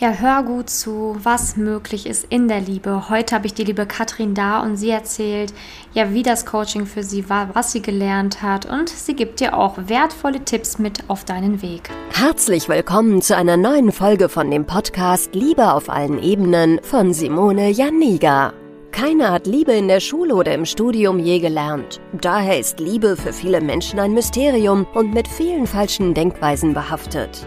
Ja, hör gut zu, was möglich ist in der Liebe. Heute habe ich die liebe Katrin da und sie erzählt, ja, wie das Coaching für sie war, was sie gelernt hat und sie gibt dir auch wertvolle Tipps mit auf deinen Weg. Herzlich willkommen zu einer neuen Folge von dem Podcast Liebe auf allen Ebenen von Simone Janiga. Keiner hat Liebe in der Schule oder im Studium je gelernt. Daher ist Liebe für viele Menschen ein Mysterium und mit vielen falschen Denkweisen behaftet.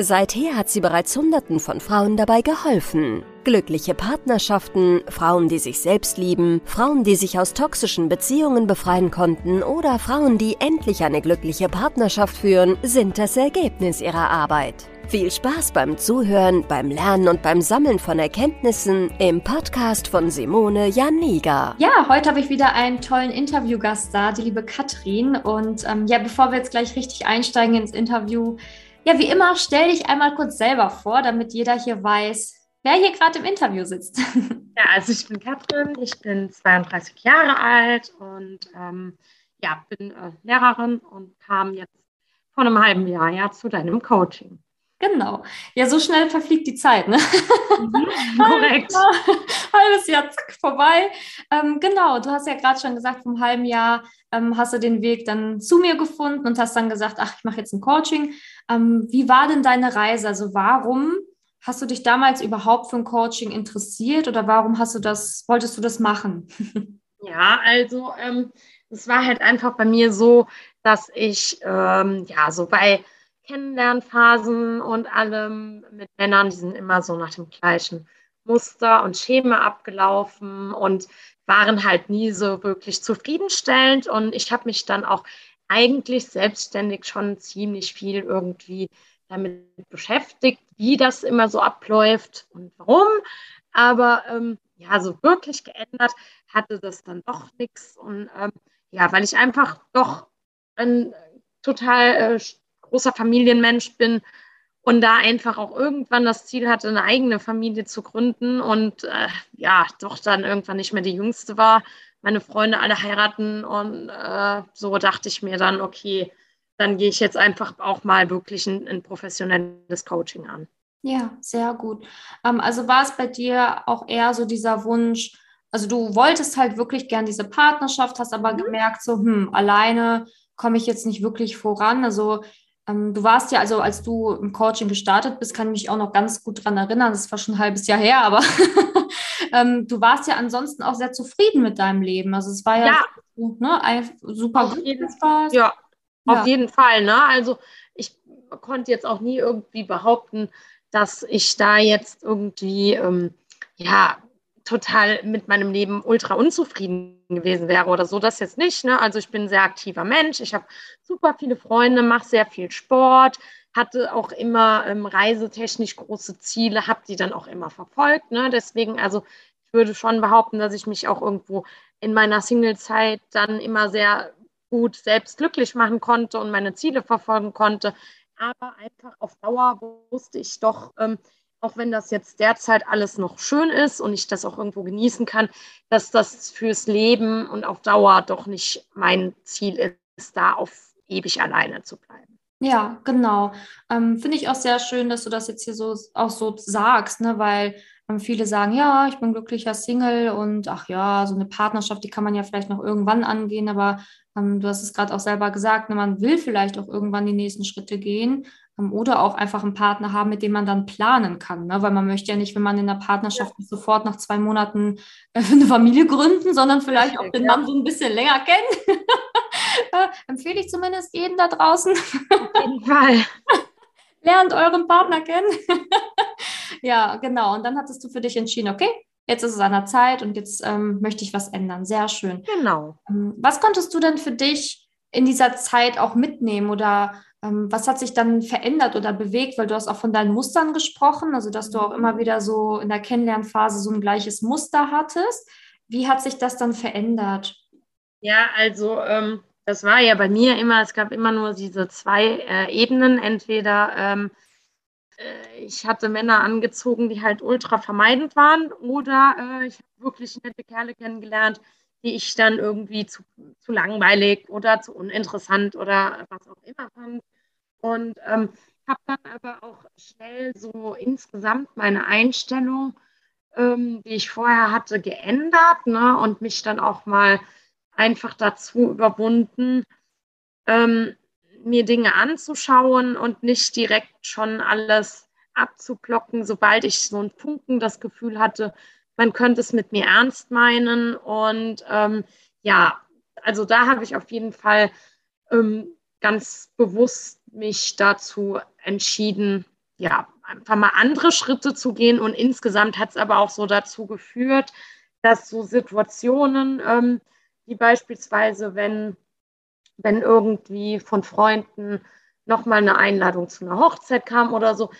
Seither hat sie bereits Hunderten von Frauen dabei geholfen. Glückliche Partnerschaften, Frauen, die sich selbst lieben, Frauen, die sich aus toxischen Beziehungen befreien konnten oder Frauen, die endlich eine glückliche Partnerschaft führen, sind das Ergebnis ihrer Arbeit. Viel Spaß beim Zuhören, beim Lernen und beim Sammeln von Erkenntnissen im Podcast von Simone Janiga. Ja, heute habe ich wieder einen tollen Interviewgast da, die liebe Katrin. Und ähm, ja, bevor wir jetzt gleich richtig einsteigen ins Interview, ja, wie immer, stell dich einmal kurz selber vor, damit jeder hier weiß, wer hier gerade im Interview sitzt. Ja, also ich bin Katrin, ich bin 32 Jahre alt und ähm, ja, bin äh, Lehrerin und kam jetzt vor einem halben Jahr ja, zu deinem Coaching. Genau. Ja, so schnell verfliegt die Zeit, ne? Mhm, korrekt. Halbes Jahr, zack, vorbei. Ähm, genau, du hast ja gerade schon gesagt, vom halben Jahr ähm, hast du den Weg dann zu mir gefunden und hast dann gesagt, ach, ich mache jetzt ein Coaching. Ähm, wie war denn deine Reise? Also warum hast du dich damals überhaupt für ein Coaching interessiert oder warum hast du das, wolltest du das machen? ja, also ähm, es war halt einfach bei mir so, dass ich ähm, ja so bei Kennenlernphasen und allem mit Männern, die sind immer so nach dem gleichen Muster und Schema abgelaufen und waren halt nie so wirklich zufriedenstellend. Und ich habe mich dann auch eigentlich selbstständig schon ziemlich viel irgendwie damit beschäftigt, wie das immer so abläuft und warum. Aber ähm, ja, so wirklich geändert hatte das dann doch nichts. Und ähm, ja, weil ich einfach doch ein total äh, großer Familienmensch bin und da einfach auch irgendwann das Ziel hatte, eine eigene Familie zu gründen und äh, ja, doch dann irgendwann nicht mehr die Jüngste war. Meine Freunde alle heiraten und äh, so dachte ich mir dann, okay, dann gehe ich jetzt einfach auch mal wirklich ein, ein professionelles Coaching an. Ja, sehr gut. Ähm, also war es bei dir auch eher so dieser Wunsch, also du wolltest halt wirklich gern diese Partnerschaft, hast aber mhm. gemerkt, so, hm, alleine komme ich jetzt nicht wirklich voran. Also ähm, du warst ja, also als du im Coaching gestartet bist, kann ich mich auch noch ganz gut daran erinnern, das war schon ein halbes Jahr her, aber ähm, du warst ja ansonsten auch sehr zufrieden mit deinem Leben. Also es war ja, ja. Ne, super auf jeden, Spaß. Ja, auf jeden Fall. Ne? Also ich konnte jetzt auch nie irgendwie behaupten, dass ich da jetzt irgendwie ähm, ja total mit meinem Leben ultra unzufrieden gewesen wäre oder so, das jetzt nicht. Ne? Also ich bin ein sehr aktiver Mensch, ich habe super viele Freunde, mache sehr viel Sport, hatte auch immer ähm, reisetechnisch große Ziele, habe die dann auch immer verfolgt. Ne? Deswegen, also ich würde schon behaupten, dass ich mich auch irgendwo in meiner Single-Zeit dann immer sehr gut selbst glücklich machen konnte und meine Ziele verfolgen konnte. Aber einfach auf Dauer wusste ich doch, ähm, auch wenn das jetzt derzeit alles noch schön ist und ich das auch irgendwo genießen kann, dass das fürs Leben und auf Dauer doch nicht mein Ziel ist, da auf ewig alleine zu bleiben. Ja, genau. Ähm, Finde ich auch sehr schön, dass du das jetzt hier so auch so sagst, ne? weil ähm, viele sagen, ja, ich bin glücklicher Single und ach ja, so eine Partnerschaft, die kann man ja vielleicht noch irgendwann angehen, aber ähm, du hast es gerade auch selber gesagt, ne, man will vielleicht auch irgendwann die nächsten Schritte gehen, oder auch einfach einen Partner haben, mit dem man dann planen kann. Ne? Weil man möchte ja nicht, wenn man in der Partnerschaft ja. sofort nach zwei Monaten äh, eine Familie gründen, sondern vielleicht auch den ja. Mann so ein bisschen länger kennen. äh, empfehle ich zumindest jeden da draußen. Auf jeden Fall. Lernt euren Partner kennen. ja, genau. Und dann hattest du für dich entschieden, okay, jetzt ist es an der Zeit und jetzt ähm, möchte ich was ändern. Sehr schön. Genau. Ähm, was konntest du denn für dich in dieser Zeit auch mitnehmen oder ähm, was hat sich dann verändert oder bewegt? Weil du hast auch von deinen Mustern gesprochen, also dass du auch immer mhm. wieder so in der Kennenlernphase so ein gleiches Muster hattest. Wie hat sich das dann verändert? Ja, also ähm, das war ja bei mir immer, es gab immer nur diese zwei äh, Ebenen. Entweder ähm, äh, ich hatte Männer angezogen, die halt ultra vermeidend waren, oder äh, ich habe wirklich nette Kerle kennengelernt, die ich dann irgendwie zu, zu langweilig oder zu uninteressant oder was auch immer fand. Und ähm, habe dann aber auch schnell so insgesamt meine Einstellung, ähm, die ich vorher hatte, geändert ne? und mich dann auch mal einfach dazu überwunden, ähm, mir Dinge anzuschauen und nicht direkt schon alles abzuplocken, sobald ich so ein Funken das Gefühl hatte, man könnte es mit mir ernst meinen. Und ähm, ja, also da habe ich auf jeden Fall ähm, ganz bewusst mich dazu entschieden, ja, einfach mal andere Schritte zu gehen. Und insgesamt hat es aber auch so dazu geführt, dass so Situationen, ähm, wie beispielsweise, wenn, wenn irgendwie von Freunden nochmal eine Einladung zu einer Hochzeit kam oder so,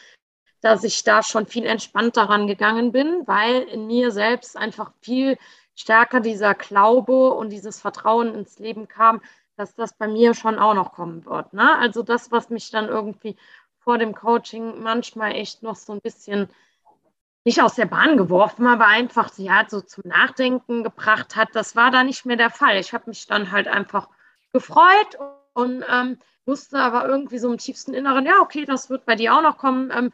dass ich da schon viel entspannter rangegangen bin, weil in mir selbst einfach viel stärker dieser Glaube und dieses Vertrauen ins Leben kam, dass das bei mir schon auch noch kommen wird. Ne? Also das, was mich dann irgendwie vor dem Coaching manchmal echt noch so ein bisschen nicht aus der Bahn geworfen, aber einfach ja, so zum Nachdenken gebracht hat, das war da nicht mehr der Fall. Ich habe mich dann halt einfach gefreut und ähm, wusste aber irgendwie so im tiefsten Inneren, ja, okay, das wird bei dir auch noch kommen. Ähm,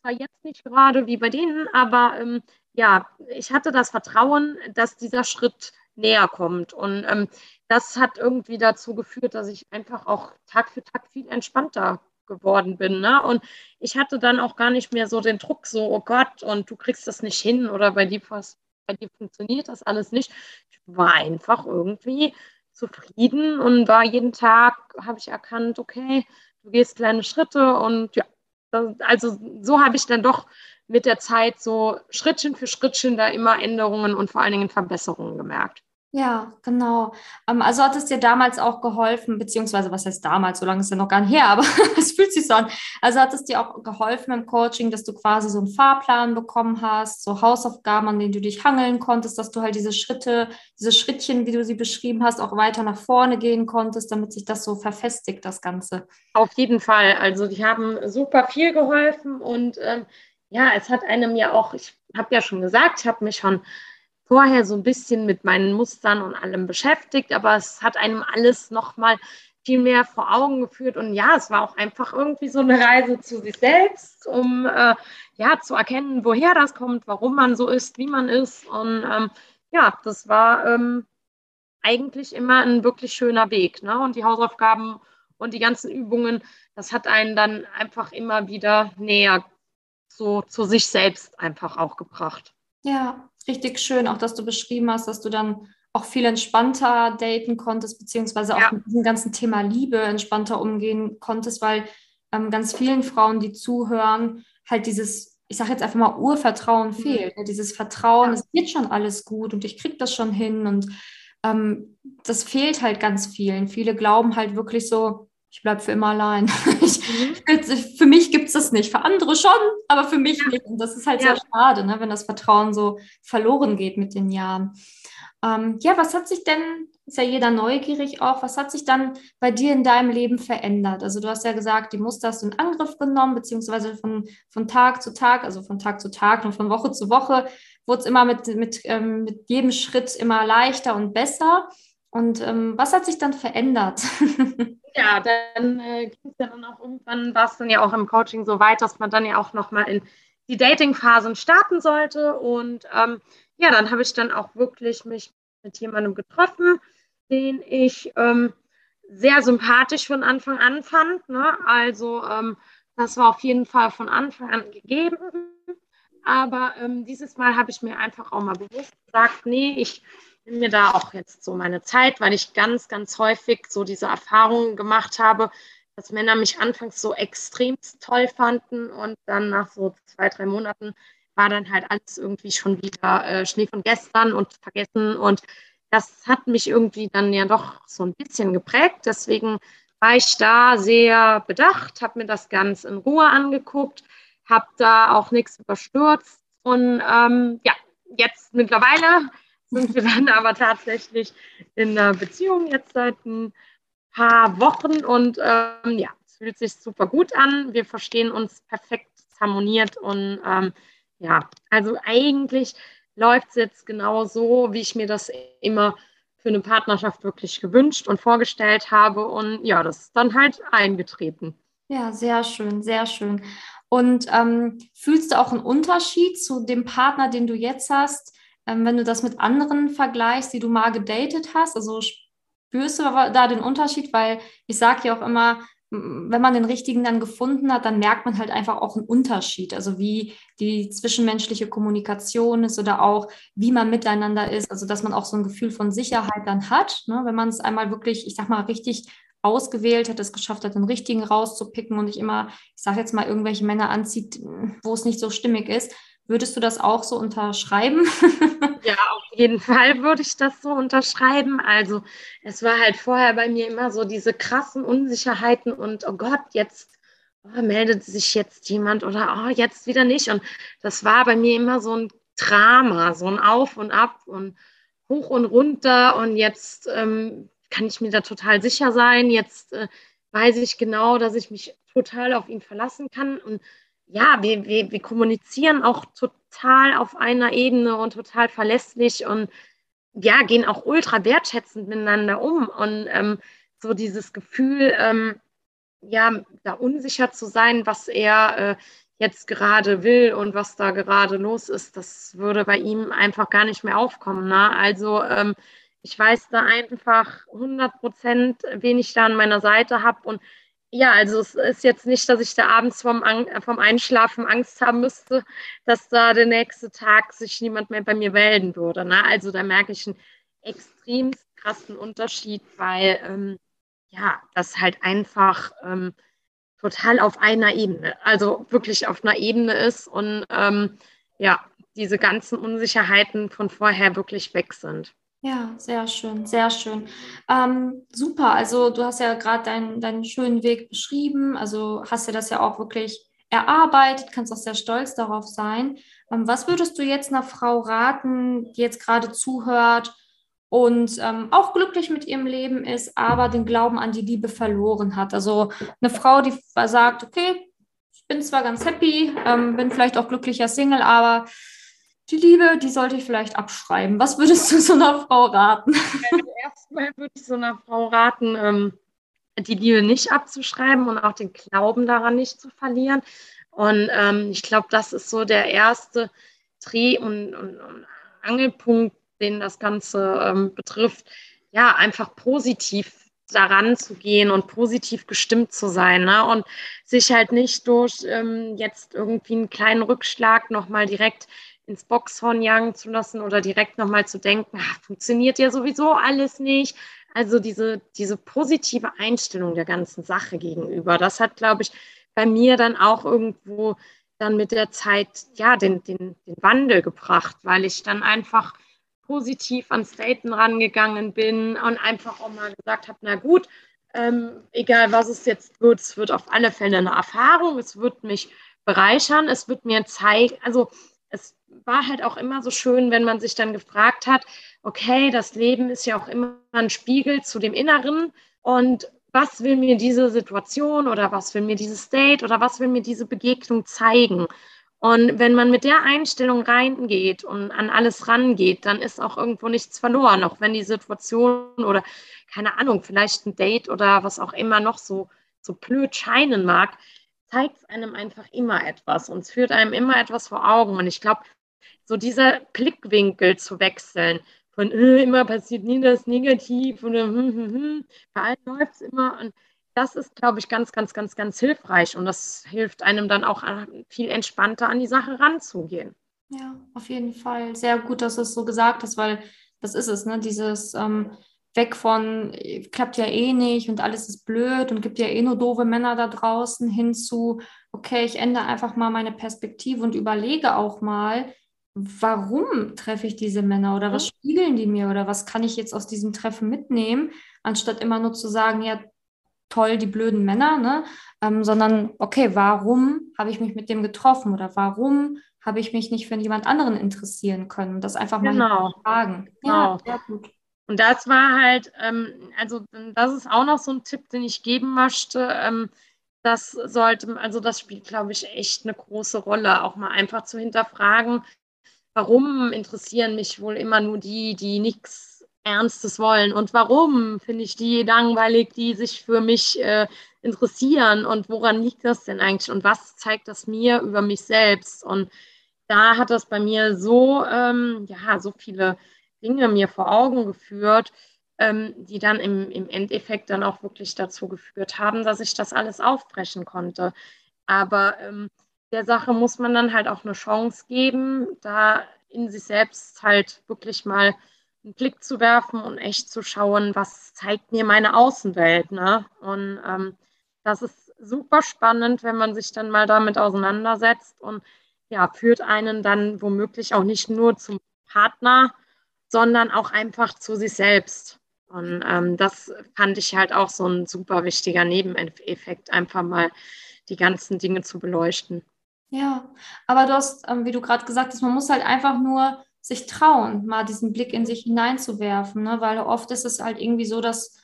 zwar jetzt nicht gerade wie bei denen, aber ähm, ja, ich hatte das Vertrauen, dass dieser Schritt näher kommt. Und ähm, das hat irgendwie dazu geführt, dass ich einfach auch Tag für Tag viel entspannter geworden bin. Ne? Und ich hatte dann auch gar nicht mehr so den Druck, so, oh Gott, und du kriegst das nicht hin oder bei dir, bei dir funktioniert das alles nicht. Ich war einfach irgendwie zufrieden und war jeden Tag, habe ich erkannt, okay, du gehst kleine Schritte und ja, also so habe ich dann doch mit der Zeit so Schrittchen für Schrittchen da immer Änderungen und vor allen Dingen Verbesserungen gemerkt. Ja, genau. Ähm, also hat es dir damals auch geholfen, beziehungsweise was heißt damals, so lange ist ja noch gar nicht her, aber es fühlt sich so an. Also hat es dir auch geholfen im Coaching, dass du quasi so einen Fahrplan bekommen hast, so Hausaufgaben, an denen du dich hangeln konntest, dass du halt diese Schritte, diese Schrittchen, wie du sie beschrieben hast, auch weiter nach vorne gehen konntest, damit sich das so verfestigt, das Ganze. Auf jeden Fall. Also die haben super viel geholfen und ähm, ja, es hat einem ja auch, ich habe ja schon gesagt, ich habe mich schon vorher so ein bisschen mit meinen Mustern und allem beschäftigt, aber es hat einem alles nochmal viel mehr vor Augen geführt. Und ja, es war auch einfach irgendwie so eine Reise zu sich selbst, um äh, ja zu erkennen, woher das kommt, warum man so ist, wie man ist. Und ähm, ja, das war ähm, eigentlich immer ein wirklich schöner Weg. Ne? Und die Hausaufgaben und die ganzen Übungen, das hat einen dann einfach immer wieder näher so zu sich selbst einfach auch gebracht. Ja, richtig schön, auch dass du beschrieben hast, dass du dann auch viel entspannter daten konntest, beziehungsweise auch ja. mit diesem ganzen Thema Liebe entspannter umgehen konntest, weil ähm, ganz vielen Frauen, die zuhören, halt dieses, ich sage jetzt einfach mal, Urvertrauen mhm. fehlt. Ne? Dieses Vertrauen, ja. es wird schon alles gut und ich kriege das schon hin und ähm, das fehlt halt ganz vielen. Viele glauben halt wirklich so, ich bleibe für immer allein. Ich, mhm. Für mich gibt es das nicht. Für andere schon, aber für mich ja. nicht. Und das ist halt ja. sehr schade, ne, wenn das Vertrauen so verloren geht mit den Jahren. Ähm, ja, was hat sich denn, ist ja jeder neugierig auch, was hat sich dann bei dir in deinem Leben verändert? Also du hast ja gesagt, die Muster hast du in Angriff genommen, beziehungsweise von, von Tag zu Tag, also von Tag zu Tag und von Woche zu Woche wurde es immer mit, mit, ähm, mit jedem Schritt immer leichter und besser. Und ähm, was hat sich dann verändert? ja, dann äh, ging es ja dann auch irgendwann, war es dann ja auch im Coaching so weit, dass man dann ja auch nochmal in die Dating-Phasen starten sollte. Und ähm, ja, dann habe ich dann auch wirklich mich mit jemandem getroffen, den ich ähm, sehr sympathisch von Anfang an fand. Ne? Also ähm, das war auf jeden Fall von Anfang an gegeben. Aber ähm, dieses Mal habe ich mir einfach auch mal bewusst gesagt, nee, ich nehme mir da auch jetzt so meine Zeit, weil ich ganz, ganz häufig so diese Erfahrungen gemacht habe, dass Männer mich anfangs so extrem toll fanden und dann nach so zwei, drei Monaten war dann halt alles irgendwie schon wieder äh, Schnee von gestern und vergessen. Und das hat mich irgendwie dann ja doch so ein bisschen geprägt. Deswegen war ich da sehr bedacht, habe mir das ganz in Ruhe angeguckt, habe da auch nichts überstürzt. Und ähm, ja, jetzt mittlerweile sind wir dann aber tatsächlich in einer Beziehung jetzt seit ein paar Wochen und ähm, ja, es fühlt sich super gut an. Wir verstehen uns perfekt harmoniert und ähm, ja, also eigentlich läuft es jetzt genau so, wie ich mir das immer für eine Partnerschaft wirklich gewünscht und vorgestellt habe. Und ja, das ist dann halt eingetreten. Ja, sehr schön, sehr schön. Und ähm, fühlst du auch einen Unterschied zu dem Partner, den du jetzt hast, ähm, wenn du das mit anderen vergleichst, die du mal gedatet hast? Also spürst du da den Unterschied? Weil ich sage ja auch immer, wenn man den richtigen dann gefunden hat, dann merkt man halt einfach auch einen Unterschied. Also wie die zwischenmenschliche Kommunikation ist oder auch wie man miteinander ist. Also dass man auch so ein Gefühl von Sicherheit dann hat, ne? wenn man es einmal wirklich, ich sag mal, richtig ausgewählt hat, es geschafft hat, den richtigen rauszupicken und nicht immer, ich sage jetzt mal, irgendwelche Männer anzieht, wo es nicht so stimmig ist. Würdest du das auch so unterschreiben? ja, auf jeden Fall würde ich das so unterschreiben. Also es war halt vorher bei mir immer so diese krassen Unsicherheiten und oh Gott, jetzt oh, meldet sich jetzt jemand oder oh, jetzt wieder nicht. Und das war bei mir immer so ein Drama, so ein Auf und Ab und hoch und runter. Und jetzt ähm, kann ich mir da total sicher sein. Jetzt äh, weiß ich genau, dass ich mich total auf ihn verlassen kann. Und ja, wir, wir, wir kommunizieren auch total auf einer Ebene und total verlässlich und ja, gehen auch ultra wertschätzend miteinander um. Und ähm, so dieses Gefühl, ähm, ja, da unsicher zu sein, was er äh, jetzt gerade will und was da gerade los ist, das würde bei ihm einfach gar nicht mehr aufkommen. Ne? Also ähm, ich weiß da einfach 100 Prozent, wen ich da an meiner Seite habe und ja, also es ist jetzt nicht, dass ich da abends vom, vom Einschlafen Angst haben müsste, dass da der nächste Tag sich niemand mehr bei mir melden würde. Ne? Also da merke ich einen extrem krassen Unterschied, weil ähm, ja, das halt einfach ähm, total auf einer Ebene, also wirklich auf einer Ebene ist und ähm, ja, diese ganzen Unsicherheiten von vorher wirklich weg sind. Ja, sehr schön, sehr schön. Ähm, super, also du hast ja gerade deinen, deinen schönen Weg beschrieben, also hast ja das ja auch wirklich erarbeitet, kannst auch sehr stolz darauf sein. Ähm, was würdest du jetzt einer Frau raten, die jetzt gerade zuhört und ähm, auch glücklich mit ihrem Leben ist, aber den Glauben an die Liebe verloren hat? Also eine Frau, die sagt, okay, ich bin zwar ganz happy, ähm, bin vielleicht auch glücklicher Single, aber die Liebe, die sollte ich vielleicht abschreiben. Was würdest du so einer Frau raten? Also erstmal würde ich so einer Frau raten, ähm, die Liebe nicht abzuschreiben und auch den Glauben daran nicht zu verlieren. Und ähm, ich glaube, das ist so der erste Dreh- und, und, und Angelpunkt, den das Ganze ähm, betrifft. Ja, einfach positiv daran zu gehen und positiv gestimmt zu sein ne? und sich halt nicht durch ähm, jetzt irgendwie einen kleinen Rückschlag nochmal direkt ins Boxhorn jagen zu lassen oder direkt nochmal zu denken, ach, funktioniert ja sowieso alles nicht. Also diese, diese positive Einstellung der ganzen Sache gegenüber, das hat, glaube ich, bei mir dann auch irgendwo dann mit der Zeit ja den, den, den Wandel gebracht, weil ich dann einfach positiv ans Daten rangegangen bin und einfach auch mal gesagt habe, na gut, ähm, egal was es jetzt wird, es wird auf alle Fälle eine Erfahrung, es wird mich bereichern, es wird mir zeigen, also es war halt auch immer so schön, wenn man sich dann gefragt hat, okay, das Leben ist ja auch immer ein Spiegel zu dem Inneren und was will mir diese Situation oder was will mir dieses Date oder was will mir diese Begegnung zeigen? Und wenn man mit der Einstellung reingeht und an alles rangeht, dann ist auch irgendwo nichts verloren, auch wenn die Situation oder keine Ahnung, vielleicht ein Date oder was auch immer noch so, so blöd scheinen mag, zeigt es einem einfach immer etwas und es führt einem immer etwas vor Augen. Und ich glaube, so dieser Blickwinkel zu wechseln, von äh, immer passiert nie das Negativ oder hm, hm, hm, bei allen läuft es immer. Und das ist, glaube ich, ganz, ganz, ganz, ganz hilfreich. Und das hilft einem dann auch äh, viel entspannter an die Sache ranzugehen. Ja, auf jeden Fall. Sehr gut, dass du es so gesagt hast, weil das ist es, ne? Dieses ähm, weg von, klappt ja eh nicht und alles ist blöd und gibt ja eh nur doofe Männer da draußen hin zu, okay, ich ändere einfach mal meine Perspektive und überlege auch mal, warum treffe ich diese Männer oder was spiegeln die mir oder was kann ich jetzt aus diesem Treffen mitnehmen, anstatt immer nur zu sagen, ja, toll, die blöden Männer, ne? Ähm, sondern, okay, warum habe ich mich mit dem getroffen oder warum habe ich mich nicht für jemand anderen interessieren können? Das einfach mal genau. fragen. Genau. Ja, sehr gut. Und das war halt, ähm, also das ist auch noch so ein Tipp, den ich geben möchte. Ähm, das sollte, also das spielt, glaube ich, echt eine große Rolle, auch mal einfach zu hinterfragen, warum interessieren mich wohl immer nur die, die nichts Ernstes wollen? Und warum finde ich die langweilig, die sich für mich äh, interessieren? Und woran liegt das denn eigentlich? Und was zeigt das mir über mich selbst? Und da hat das bei mir so, ähm, ja, so viele Dinge mir vor Augen geführt, ähm, die dann im, im Endeffekt dann auch wirklich dazu geführt haben, dass ich das alles aufbrechen konnte. Aber ähm, der Sache muss man dann halt auch eine Chance geben, da in sich selbst halt wirklich mal einen Blick zu werfen und echt zu schauen, was zeigt mir meine Außenwelt. Ne? Und ähm, das ist super spannend, wenn man sich dann mal damit auseinandersetzt und ja, führt einen dann womöglich auch nicht nur zum Partner, sondern auch einfach zu sich selbst. Und ähm, das fand ich halt auch so ein super wichtiger Nebeneffekt, einfach mal die ganzen Dinge zu beleuchten. Ja, aber du hast, ähm, wie du gerade gesagt hast, man muss halt einfach nur sich trauen, mal diesen Blick in sich hineinzuwerfen, ne? weil oft ist es halt irgendwie so, dass,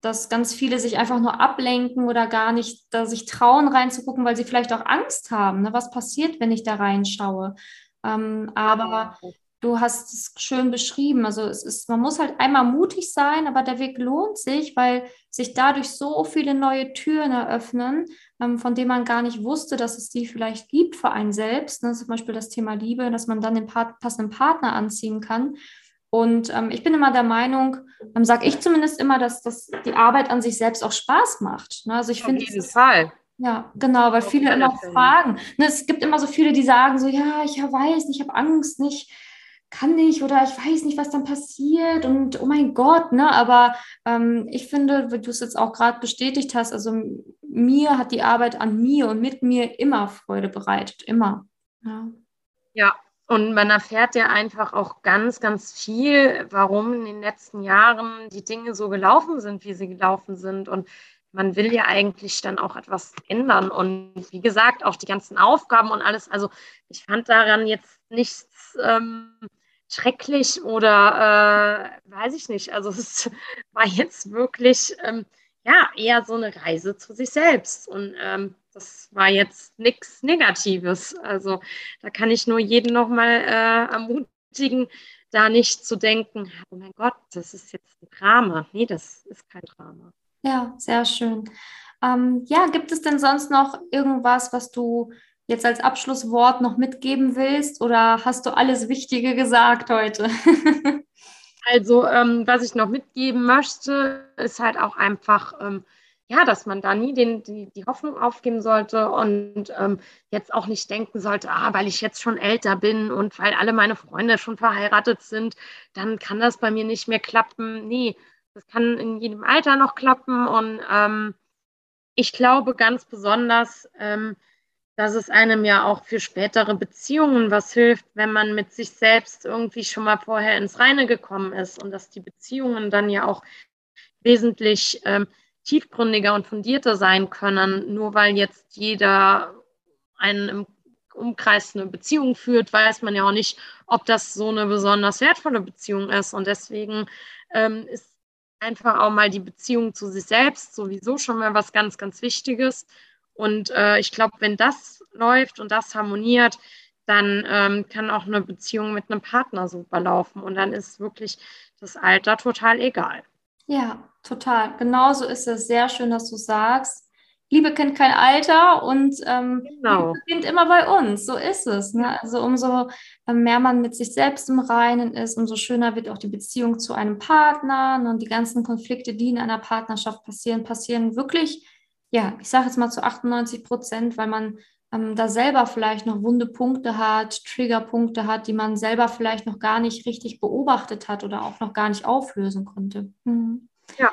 dass ganz viele sich einfach nur ablenken oder gar nicht da sich trauen reinzugucken, weil sie vielleicht auch Angst haben. Ne? Was passiert, wenn ich da reinschaue? Ähm, aber du hast es schön beschrieben. Also es ist, man muss halt einmal mutig sein, aber der Weg lohnt sich, weil sich dadurch so viele neue Türen eröffnen, ähm, von denen man gar nicht wusste, dass es die vielleicht gibt für einen selbst. Ne? Zum Beispiel das Thema Liebe, dass man dann den Part passenden Partner anziehen kann. Und ähm, ich bin immer der Meinung, ähm, sage ich zumindest immer, dass, dass die Arbeit an sich selbst auch Spaß macht. Ne? Also ich finde, Auf jeden Fall. Ja, genau, weil viele immer fragen. Ne, es gibt immer so viele, die sagen so, ja, ich weiß nicht, ich habe Angst, nicht kann nicht oder ich weiß nicht, was dann passiert und oh mein Gott, ne? Aber ähm, ich finde, wie du es jetzt auch gerade bestätigt hast, also mir hat die Arbeit an mir und mit mir immer Freude bereitet, immer. Ja. ja. Und man erfährt ja einfach auch ganz, ganz viel, warum in den letzten Jahren die Dinge so gelaufen sind, wie sie gelaufen sind. Und man will ja eigentlich dann auch etwas ändern. Und wie gesagt, auch die ganzen Aufgaben und alles. Also ich fand daran jetzt nichts ähm, schrecklich oder äh, weiß ich nicht. Also es war jetzt wirklich ähm, ja eher so eine Reise zu sich selbst und ähm, das war jetzt nichts Negatives. Also da kann ich nur jeden nochmal äh, ermutigen, da nicht zu denken, oh mein Gott, das ist jetzt ein Drama. Nee, das ist kein Drama. Ja, sehr schön. Ähm, ja, gibt es denn sonst noch irgendwas, was du jetzt als Abschlusswort noch mitgeben willst oder hast du alles Wichtige gesagt heute? also, ähm, was ich noch mitgeben möchte, ist halt auch einfach, ähm, ja, dass man da nie den, die, die Hoffnung aufgeben sollte und ähm, jetzt auch nicht denken sollte, ah, weil ich jetzt schon älter bin und weil alle meine Freunde schon verheiratet sind, dann kann das bei mir nicht mehr klappen. Nee, das kann in jedem Alter noch klappen und ähm, ich glaube ganz besonders, ähm, dass es einem ja auch für spätere Beziehungen was hilft, wenn man mit sich selbst irgendwie schon mal vorher ins Reine gekommen ist und dass die Beziehungen dann ja auch wesentlich ähm, tiefgründiger und fundierter sein können. Nur weil jetzt jeder einen im Umkreis eine Beziehung führt, weiß man ja auch nicht, ob das so eine besonders wertvolle Beziehung ist. Und deswegen ähm, ist einfach auch mal die Beziehung zu sich selbst sowieso schon mal was ganz, ganz Wichtiges. Und äh, ich glaube, wenn das läuft und das harmoniert, dann ähm, kann auch eine Beziehung mit einem Partner super laufen. Und dann ist wirklich das Alter total egal. Ja, total. Genauso ist es. Sehr schön, dass du sagst. Liebe kennt kein Alter und ähm, genau. Liebe beginnt immer bei uns. So ist es. Ne? Also umso ähm, mehr man mit sich selbst im Reinen ist, umso schöner wird auch die Beziehung zu einem Partner. Ne? Und die ganzen Konflikte, die in einer Partnerschaft passieren, passieren wirklich ja, ich sage jetzt mal zu 98 Prozent, weil man ähm, da selber vielleicht noch wunde Punkte hat, Triggerpunkte hat, die man selber vielleicht noch gar nicht richtig beobachtet hat oder auch noch gar nicht auflösen konnte. Mhm. Ja.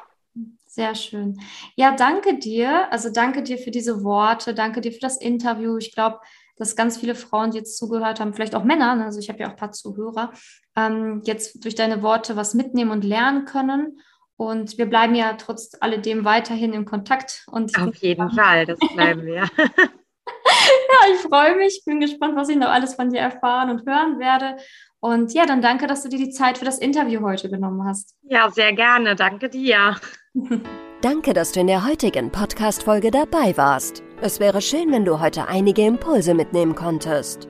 Sehr schön. Ja, danke dir. Also danke dir für diese Worte, danke dir für das Interview. Ich glaube, dass ganz viele Frauen, die jetzt zugehört haben, vielleicht auch Männer, ne, also ich habe ja auch ein paar Zuhörer, ähm, jetzt durch deine Worte was mitnehmen und lernen können. Und wir bleiben ja trotz alledem weiterhin im Kontakt. Und Auf jeden Fall, das bleiben wir. ja, ich freue mich, bin gespannt, was ich noch alles von dir erfahren und hören werde. Und ja, dann danke, dass du dir die Zeit für das Interview heute genommen hast. Ja, sehr gerne. Danke dir. Danke, dass du in der heutigen Podcast-Folge dabei warst. Es wäre schön, wenn du heute einige Impulse mitnehmen konntest.